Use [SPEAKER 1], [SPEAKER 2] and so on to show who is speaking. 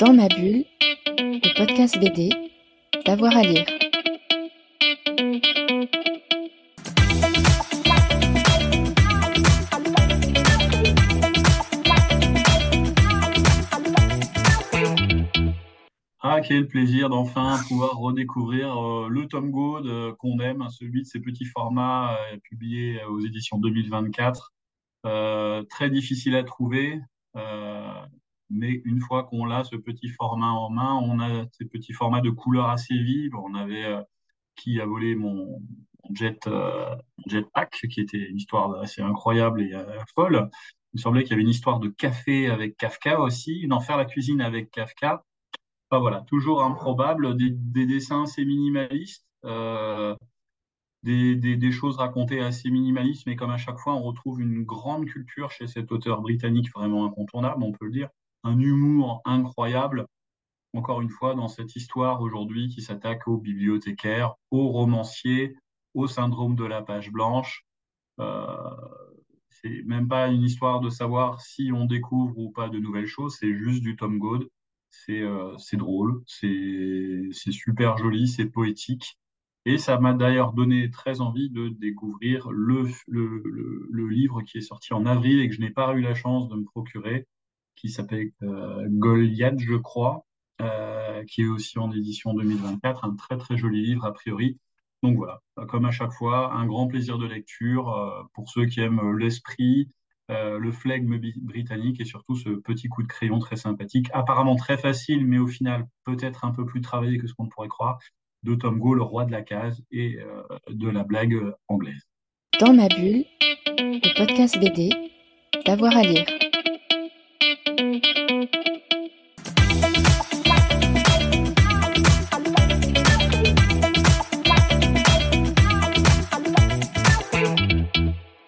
[SPEAKER 1] Dans ma bulle, le podcast BD, d'avoir à lire.
[SPEAKER 2] Ah, quel plaisir d'enfin pouvoir redécouvrir euh, le Tom euh, qu'on aime, hein, celui de ces petits formats euh, publiés aux éditions 2024. Euh, très difficile à trouver, mais une fois qu'on a ce petit format en main, on a ces petits formats de couleurs assez vives. On avait euh, qui a volé mon, jet euh, jetpack, qui était une histoire assez incroyable et euh, folle. Il me semblait qu'il y avait une histoire de café avec Kafka aussi, d'en faire la cuisine avec Kafka. Enfin, voilà, toujours improbable, des, des dessins assez minimalistes, euh, des choses racontées assez minimalistes, mais comme à chaque fois, on retrouve une grande culture chez cet auteur britannique vraiment incontournable, on peut le dire, un humour incroyable, encore une fois, dans cette histoire aujourd'hui qui s'attaque aux bibliothécaires, aux romanciers, au syndrome de la page blanche. Euh, c'est même pas une histoire de savoir si on découvre ou pas de nouvelles choses, c'est juste du Tom. C'est euh, c'est drôle, c'est super joli, c'est poétique. Et ça m'a d'ailleurs donné très envie de découvrir le livre qui est sorti en avril et que je n'ai pas eu la chance de me procurer, qui s'appelle euh, Goliath, je crois, euh, qui est aussi en édition 2024, un très très joli livre a priori. Donc voilà, comme à chaque fois, un grand plaisir de lecture euh, pour ceux qui aiment l'esprit, le flegme britannique et surtout ce petit coup de crayon très sympathique, apparemment très facile, mais au final peut-être un peu plus travaillé que ce qu'on pourrait croire, de Tom Go, le roi de la case et de la blague anglaise.
[SPEAKER 1] Dans ma bulle, le podcast BD, d'avoir à lire.